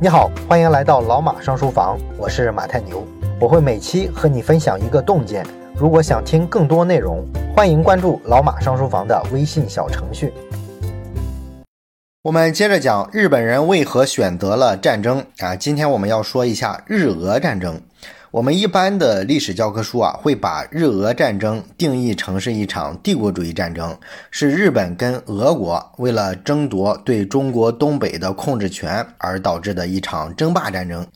你好，欢迎来到老马上书房，我是马太牛，我会每期和你分享一个洞见。如果想听更多内容，欢迎关注老马上书房的微信小程序。我们接着讲日本人为何选择了战争啊？今天我们要说一下日俄战争。我们一般的历史教科书啊，会把日俄战争定义成是一场帝国主义战争，是日本跟俄国为了争夺对中国东北的控制权而导致的一场争霸战争，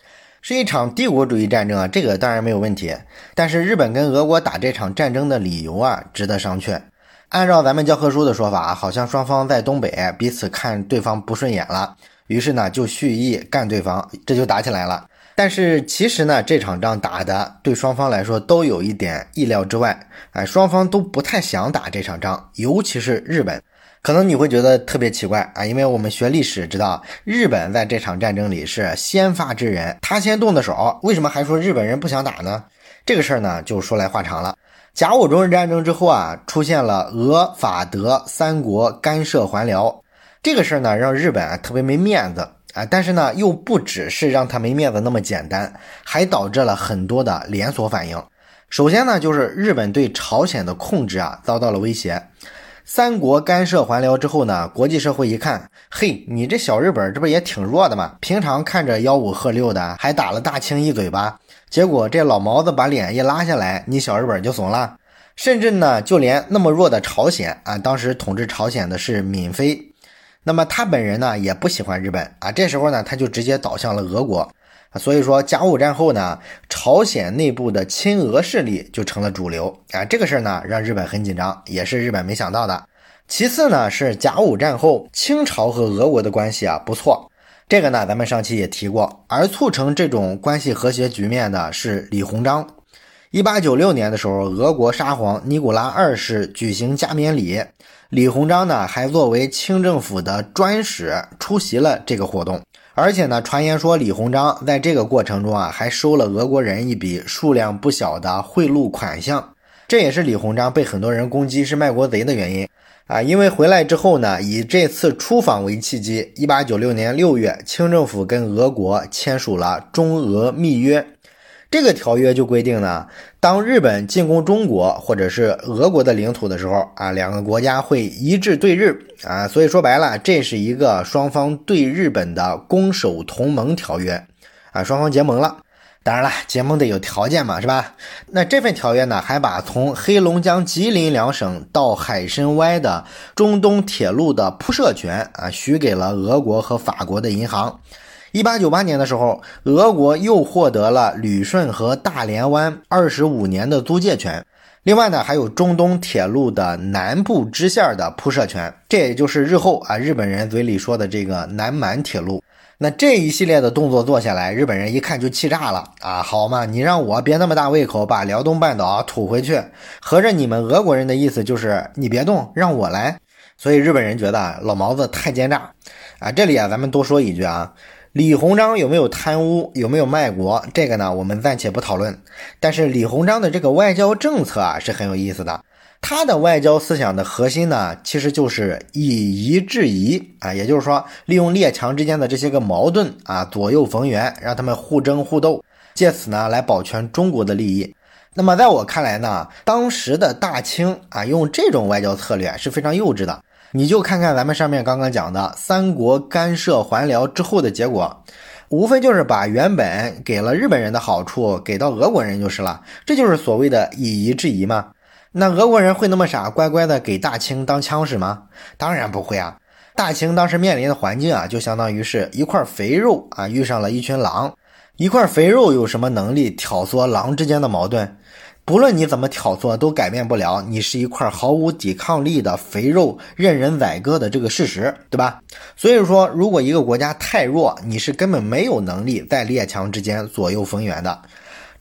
是一场帝国主义战争啊，这个当然没有问题。但是日本跟俄国打这场战争的理由啊，值得商榷。按照咱们教科书的说法，好像双方在东北彼此看对方不顺眼了，于是呢就蓄意干对方，这就打起来了。但是其实呢，这场仗打的对双方来说都有一点意料之外，哎，双方都不太想打这场仗，尤其是日本。可能你会觉得特别奇怪啊，因为我们学历史知道，日本在这场战争里是先发制人，他先动的手，为什么还说日本人不想打呢？这个事儿呢，就说来话长了。甲午中日战争之后啊，出现了俄法德三国干涉还辽，这个事儿呢，让日本啊特别没面子。啊，但是呢，又不只是让他没面子那么简单，还导致了很多的连锁反应。首先呢，就是日本对朝鲜的控制啊遭到了威胁。三国干涉还辽之后呢，国际社会一看，嘿，你这小日本这不也挺弱的吗？平常看着吆五喝六的，还打了大清一嘴巴，结果这老毛子把脸一拉下来，你小日本就怂了。甚至呢，就连那么弱的朝鲜啊，当时统治朝鲜的是闵妃。那么他本人呢也不喜欢日本啊，这时候呢他就直接倒向了俄国，所以说甲午战后呢，朝鲜内部的亲俄势力就成了主流啊，这个事儿呢让日本很紧张，也是日本没想到的。其次呢是甲午战后清朝和俄国的关系啊不错，这个呢咱们上期也提过，而促成这种关系和谐局面的是李鸿章。一八九六年的时候，俄国沙皇尼古拉二世举行加冕礼。李鸿章呢，还作为清政府的专使出席了这个活动，而且呢，传言说李鸿章在这个过程中啊，还收了俄国人一笔数量不小的贿赂款项，这也是李鸿章被很多人攻击是卖国贼的原因啊。因为回来之后呢，以这次出访为契机，一八九六年六月，清政府跟俄国签署了中俄密约。这个条约就规定呢，当日本进攻中国或者是俄国的领土的时候啊，两个国家会一致对日啊，所以说白了，这是一个双方对日本的攻守同盟条约啊，双方结盟了。当然了，结盟得有条件嘛，是吧？那这份条约呢，还把从黑龙江、吉林两省到海参崴的中东铁路的铺设权啊，许给了俄国和法国的银行。一八九八年的时候，俄国又获得了旅顺和大连湾二十五年的租借权。另外呢，还有中东铁路的南部支线的铺设权，这也就是日后啊日本人嘴里说的这个南满铁路。那这一系列的动作做下来，日本人一看就气炸了啊！好嘛，你让我别那么大胃口，把辽东半岛吐回去，合着你们俄国人的意思就是你别动，让我来。所以日本人觉得老毛子太奸诈啊！这里啊，咱们多说一句啊。李鸿章有没有贪污，有没有卖国？这个呢，我们暂且不讨论。但是李鸿章的这个外交政策啊，是很有意思的。他的外交思想的核心呢，其实就是以夷制夷啊，也就是说，利用列强之间的这些个矛盾啊，左右逢源，让他们互争互斗，借此呢，来保全中国的利益。那么在我看来呢，当时的大清啊，用这种外交策略是非常幼稚的。你就看看咱们上面刚刚讲的三国干涉还辽之后的结果，无非就是把原本给了日本人的好处给到俄国人就是了，这就是所谓的以夷制夷嘛。那俄国人会那么傻，乖乖的给大清当枪使吗？当然不会啊。大清当时面临的环境啊，就相当于是一块肥肉啊遇上了一群狼，一块肥肉有什么能力挑唆狼之间的矛盾？不论你怎么挑唆，都改变不了你是一块毫无抵抗力的肥肉，任人宰割的这个事实，对吧？所以说，如果一个国家太弱，你是根本没有能力在列强之间左右逢源的。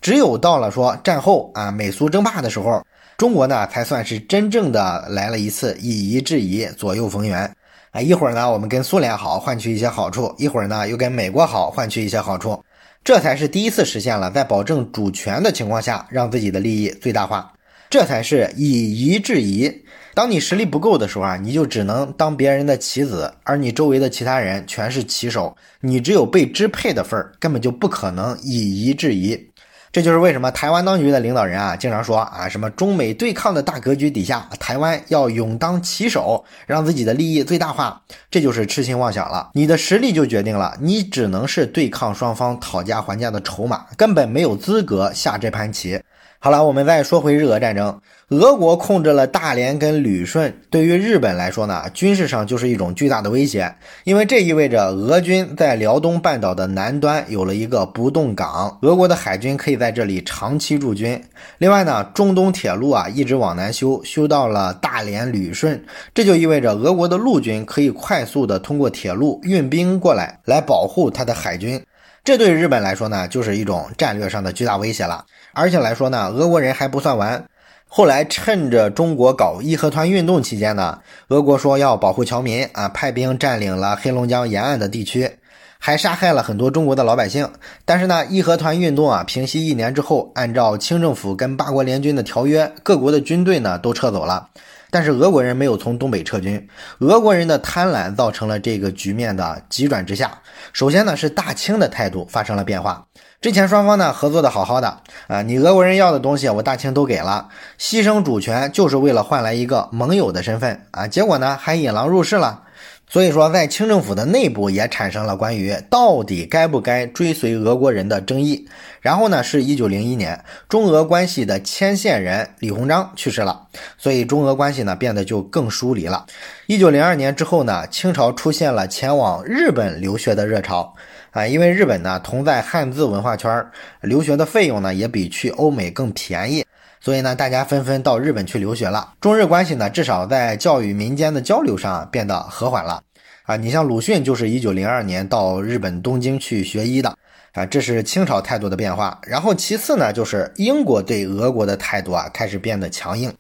只有到了说战后啊，美苏争霸的时候，中国呢才算是真正的来了一次以夷制夷，左右逢源啊。一会儿呢，我们跟苏联好，换取一些好处；一会儿呢，又跟美国好，换取一些好处。这才是第一次实现了在保证主权的情况下让自己的利益最大化。这才是以夷制夷。当你实力不够的时候啊，你就只能当别人的棋子，而你周围的其他人全是棋手，你只有被支配的份儿，根本就不可能以夷制夷。这就是为什么台湾当局的领导人啊，经常说啊，什么中美对抗的大格局底下，台湾要勇当棋手，让自己的利益最大化，这就是痴心妄想了。你的实力就决定了，你只能是对抗双方讨价还价的筹码，根本没有资格下这盘棋。好了，我们再说回日俄战争。俄国控制了大连跟旅顺，对于日本来说呢，军事上就是一种巨大的威胁，因为这意味着俄军在辽东半岛的南端有了一个不动港，俄国的海军可以在这里长期驻军。另外呢，中东铁路啊一直往南修，修到了大连、旅顺，这就意味着俄国的陆军可以快速的通过铁路运兵过来，来保护他的海军。这对日本来说呢，就是一种战略上的巨大威胁了。而且来说呢，俄国人还不算完。后来趁着中国搞义和团运动期间呢，俄国说要保护侨民啊，派兵占领了黑龙江沿岸的地区，还杀害了很多中国的老百姓。但是呢，义和团运动啊平息一年之后，按照清政府跟八国联军的条约，各国的军队呢都撤走了。但是俄国人没有从东北撤军，俄国人的贪婪造成了这个局面的急转直下。首先呢，是大清的态度发生了变化。之前双方呢合作的好好的啊，你俄国人要的东西我大清都给了，牺牲主权就是为了换来一个盟友的身份啊，结果呢还引狼入室了。所以说，在清政府的内部也产生了关于到底该不该追随俄国人的争议。然后呢，是一九零一年，中俄关系的牵线人李鸿章去世了，所以中俄关系呢变得就更疏离了。一九零二年之后呢，清朝出现了前往日本留学的热潮啊，因为日本呢同在汉字文化圈儿，留学的费用呢也比去欧美更便宜。所以呢，大家纷纷到日本去留学了。中日关系呢，至少在教育民间的交流上变得和缓了。啊，你像鲁迅就是一九零二年到日本东京去学医的。啊，这是清朝态度的变化。然后其次呢，就是英国对俄国的态度啊，开始变得强硬。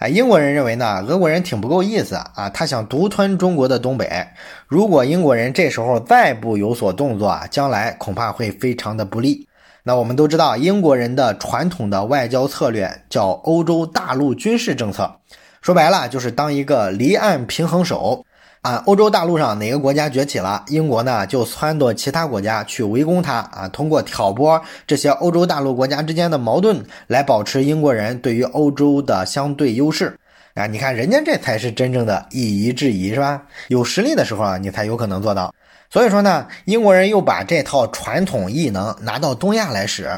哎，英国人认为呢，俄国人挺不够意思啊，他想独吞中国的东北。如果英国人这时候再不有所动作啊，将来恐怕会非常的不利。那我们都知道，英国人的传统的外交策略叫欧洲大陆军事政策，说白了就是当一个离岸平衡手啊。欧洲大陆上哪个国家崛起了，英国呢就撺掇其他国家去围攻它啊，通过挑拨这些欧洲大陆国家之间的矛盾，来保持英国人对于欧洲的相对优势啊。你看，人家这才是真正的以夷制夷，是吧？有实力的时候啊，你才有可能做到。所以说呢，英国人又把这套传统异能拿到东亚来使，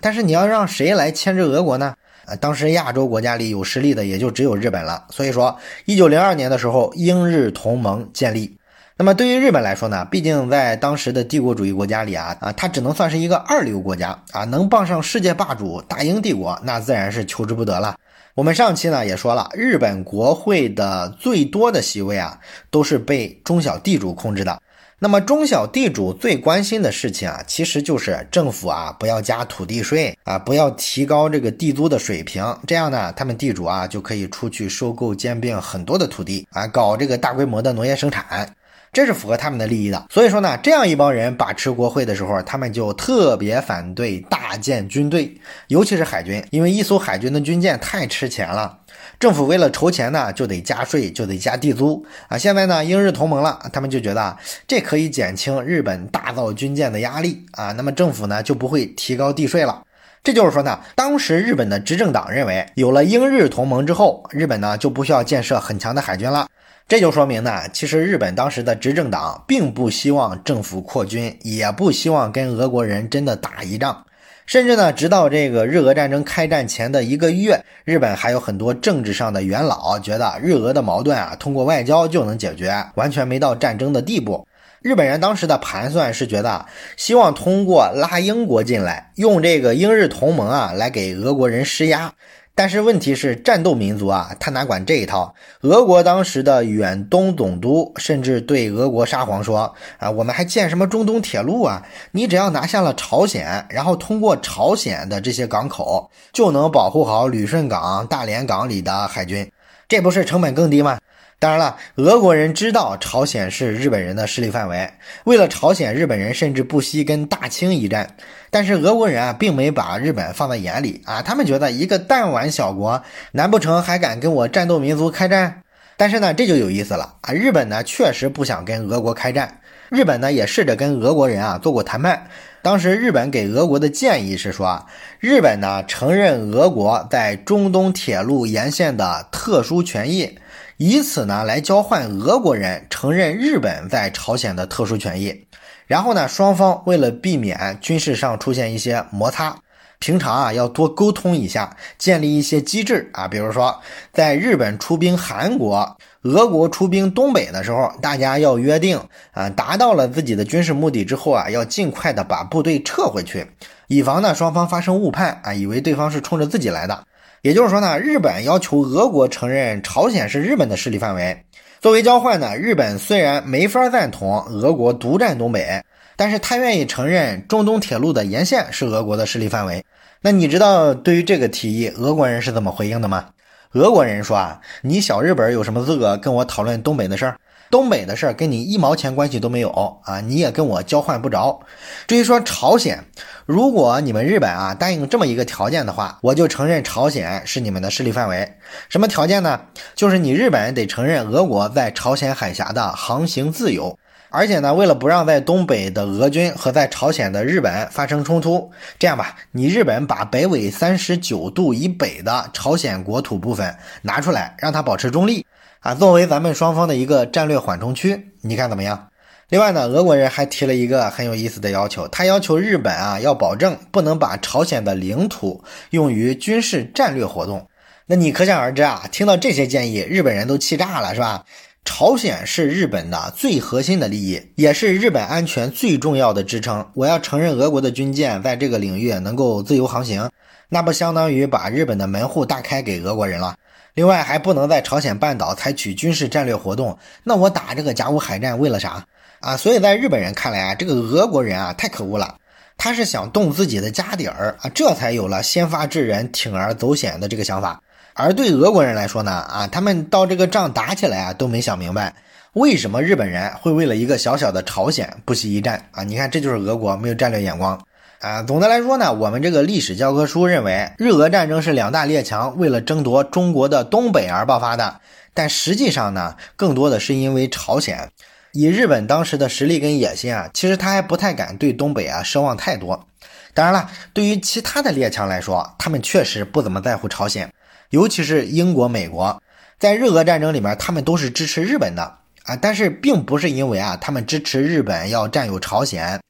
但是你要让谁来牵制俄国呢？当时亚洲国家里有实力的也就只有日本了。所以说，一九零二年的时候，英日同盟建立。那么对于日本来说呢，毕竟在当时的帝国主义国家里啊，啊，它只能算是一个二流国家啊，能傍上世界霸主大英帝国，那自然是求之不得了。我们上期呢也说了，日本国会的最多的席位啊，都是被中小地主控制的。那么中小地主最关心的事情啊，其实就是政府啊不要加土地税啊，不要提高这个地租的水平，这样呢，他们地主啊就可以出去收购兼并很多的土地啊，搞这个大规模的农业生产，这是符合他们的利益的。所以说呢，这样一帮人把持国会的时候，他们就特别反对大建军队，尤其是海军，因为一艘海军的军舰太吃钱了。政府为了筹钱呢，就得加税，就得加地租啊。现在呢，英日同盟了，他们就觉得这可以减轻日本大造军舰的压力啊。那么政府呢，就不会提高地税了。这就是说呢，当时日本的执政党认为，有了英日同盟之后，日本呢就不需要建设很强的海军了。这就说明呢，其实日本当时的执政党并不希望政府扩军，也不希望跟俄国人真的打一仗。甚至呢，直到这个日俄战争开战前的一个月，日本还有很多政治上的元老觉得日俄的矛盾啊，通过外交就能解决，完全没到战争的地步。日本人当时的盘算是觉得，希望通过拉英国进来，用这个英日同盟啊，来给俄国人施压。但是问题是，战斗民族啊，他哪管这一套？俄国当时的远东总督甚至对俄国沙皇说：“啊，我们还建什么中东铁路啊？你只要拿下了朝鲜，然后通过朝鲜的这些港口，就能保护好旅顺港、大连港里的海军，这不是成本更低吗？”当然了，俄国人知道朝鲜是日本人的势力范围，为了朝鲜，日本人甚至不惜跟大清一战。但是俄国人啊，并没把日本放在眼里啊，他们觉得一个弹丸小国，难不成还敢跟我战斗民族开战？但是呢，这就有意思了啊，日本呢确实不想跟俄国开战，日本呢也试着跟俄国人啊做过谈判。当时日本给俄国的建议是说，日本呢承认俄国在中东铁路沿线的特殊权益。以此呢来交换俄国人承认日本在朝鲜的特殊权益，然后呢双方为了避免军事上出现一些摩擦，平常啊要多沟通一下，建立一些机制啊，比如说在日本出兵韩国，俄国出兵东北的时候，大家要约定啊，达到了自己的军事目的之后啊，要尽快的把部队撤回去，以防呢双方发生误判啊，以为对方是冲着自己来的。也就是说呢，日本要求俄国承认朝鲜是日本的势力范围。作为交换呢，日本虽然没法赞同俄国独占东北，但是他愿意承认中东铁路的沿线是俄国的势力范围。那你知道对于这个提议，俄国人是怎么回应的吗？俄国人说啊，你小日本有什么资格跟我讨论东北的事儿？东北的事儿跟你一毛钱关系都没有啊！你也跟我交换不着。至于说朝鲜，如果你们日本啊答应这么一个条件的话，我就承认朝鲜是你们的势力范围。什么条件呢？就是你日本得承认俄国在朝鲜海峡的航行自由，而且呢，为了不让在东北的俄军和在朝鲜的日本发生冲突，这样吧，你日本把北纬三十九度以北的朝鲜国土部分拿出来，让它保持中立。啊，作为咱们双方的一个战略缓冲区，你看怎么样？另外呢，俄国人还提了一个很有意思的要求，他要求日本啊要保证不能把朝鲜的领土用于军事战略活动。那你可想而知啊，听到这些建议，日本人都气炸了，是吧？朝鲜是日本的最核心的利益，也是日本安全最重要的支撑。我要承认俄国的军舰在这个领域能够自由航行，那不相当于把日本的门户大开给俄国人了？另外还不能在朝鲜半岛采取军事战略活动，那我打这个甲午海战为了啥啊？所以在日本人看来啊，这个俄国人啊太可恶了，他是想动自己的家底儿啊，这才有了先发制人、铤而走险的这个想法。而对俄国人来说呢，啊，他们到这个仗打起来啊，都没想明白为什么日本人会为了一个小小的朝鲜不惜一战啊？你看，这就是俄国没有战略眼光。啊，总的来说呢，我们这个历史教科书认为，日俄战争是两大列强为了争夺中国的东北而爆发的。但实际上呢，更多的是因为朝鲜，以日本当时的实力跟野心啊，其实他还不太敢对东北啊奢望太多。当然了，对于其他的列强来说，他们确实不怎么在乎朝鲜，尤其是英国、美国，在日俄战争里面，他们都是支持日本的啊。但是并不是因为啊，他们支持日本要占有朝鲜。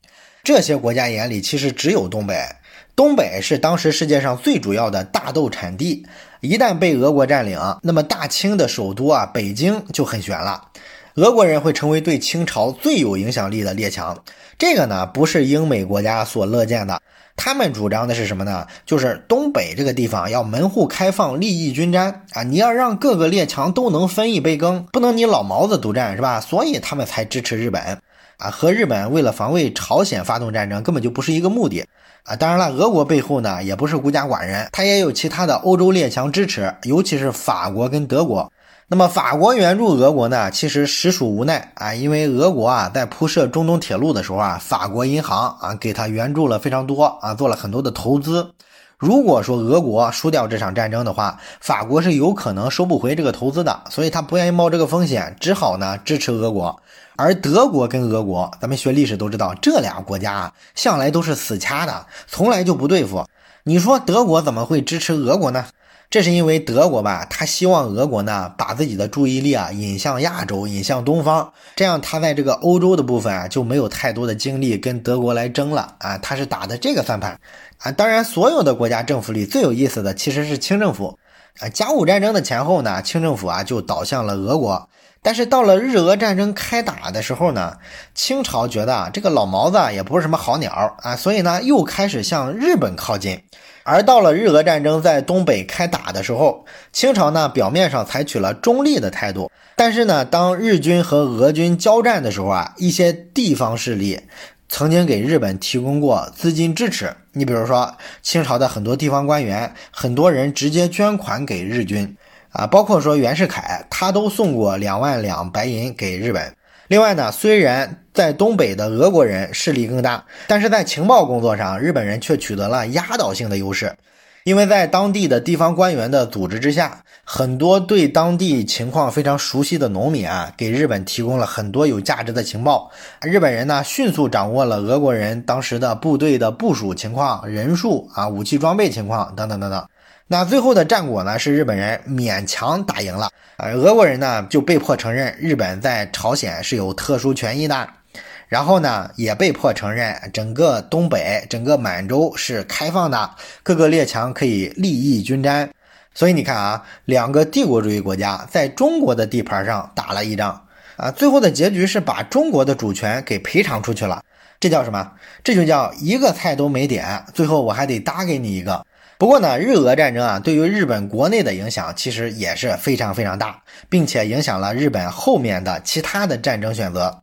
这些国家眼里其实只有东北，东北是当时世界上最主要的大豆产地，一旦被俄国占领，那么大清的首都啊北京就很悬了，俄国人会成为对清朝最有影响力的列强。这个呢不是英美国家所乐见的，他们主张的是什么呢？就是东北这个地方要门户开放，利益均沾啊，你要让各个列强都能分一杯羹，不能你老毛子独占是吧？所以他们才支持日本。啊，和日本为了防卫朝鲜发动战争，根本就不是一个目的啊！当然了，俄国背后呢也不是孤家寡人，他也有其他的欧洲列强支持，尤其是法国跟德国。那么法国援助俄国呢，其实实属无奈啊，因为俄国啊在铺设中东铁路的时候啊，法国银行啊给他援助了非常多啊，做了很多的投资。如果说俄国输掉这场战争的话，法国是有可能收不回这个投资的，所以他不愿意冒这个风险，只好呢支持俄国。而德国跟俄国，咱们学历史都知道，这俩国家啊向来都是死掐的，从来就不对付。你说德国怎么会支持俄国呢？这是因为德国吧，他希望俄国呢把自己的注意力啊引向亚洲，引向东方，这样他在这个欧洲的部分啊就没有太多的精力跟德国来争了啊，他是打的这个算盘啊。当然，所有的国家政府里最有意思的其实是清政府啊。甲午战争的前后呢，清政府啊就倒向了俄国，但是到了日俄战争开打的时候呢，清朝觉得啊这个老毛子也不是什么好鸟啊，所以呢又开始向日本靠近。而到了日俄战争在东北开打的时候，清朝呢表面上采取了中立的态度，但是呢，当日军和俄军交战的时候啊，一些地方势力曾经给日本提供过资金支持。你比如说，清朝的很多地方官员，很多人直接捐款给日军。啊，包括说袁世凯，他都送过两万两白银给日本。另外呢，虽然在东北的俄国人势力更大，但是在情报工作上，日本人却取得了压倒性的优势。因为在当地的地方官员的组织之下，很多对当地情况非常熟悉的农民啊，给日本提供了很多有价值的情报。日本人呢，迅速掌握了俄国人当时的部队的部署情况、人数啊、武器装备情况等等等等。那最后的战果呢，是日本人勉强打赢了，呃，俄国人呢就被迫承认日本在朝鲜是有特殊权益的。然后呢，也被迫承认整个东北、整个满洲是开放的，各个列强可以利益均沾。所以你看啊，两个帝国主义国家在中国的地盘上打了一仗啊，最后的结局是把中国的主权给赔偿出去了。这叫什么？这就叫一个菜都没点，最后我还得搭给你一个。不过呢，日俄战争啊，对于日本国内的影响其实也是非常非常大，并且影响了日本后面的其他的战争选择。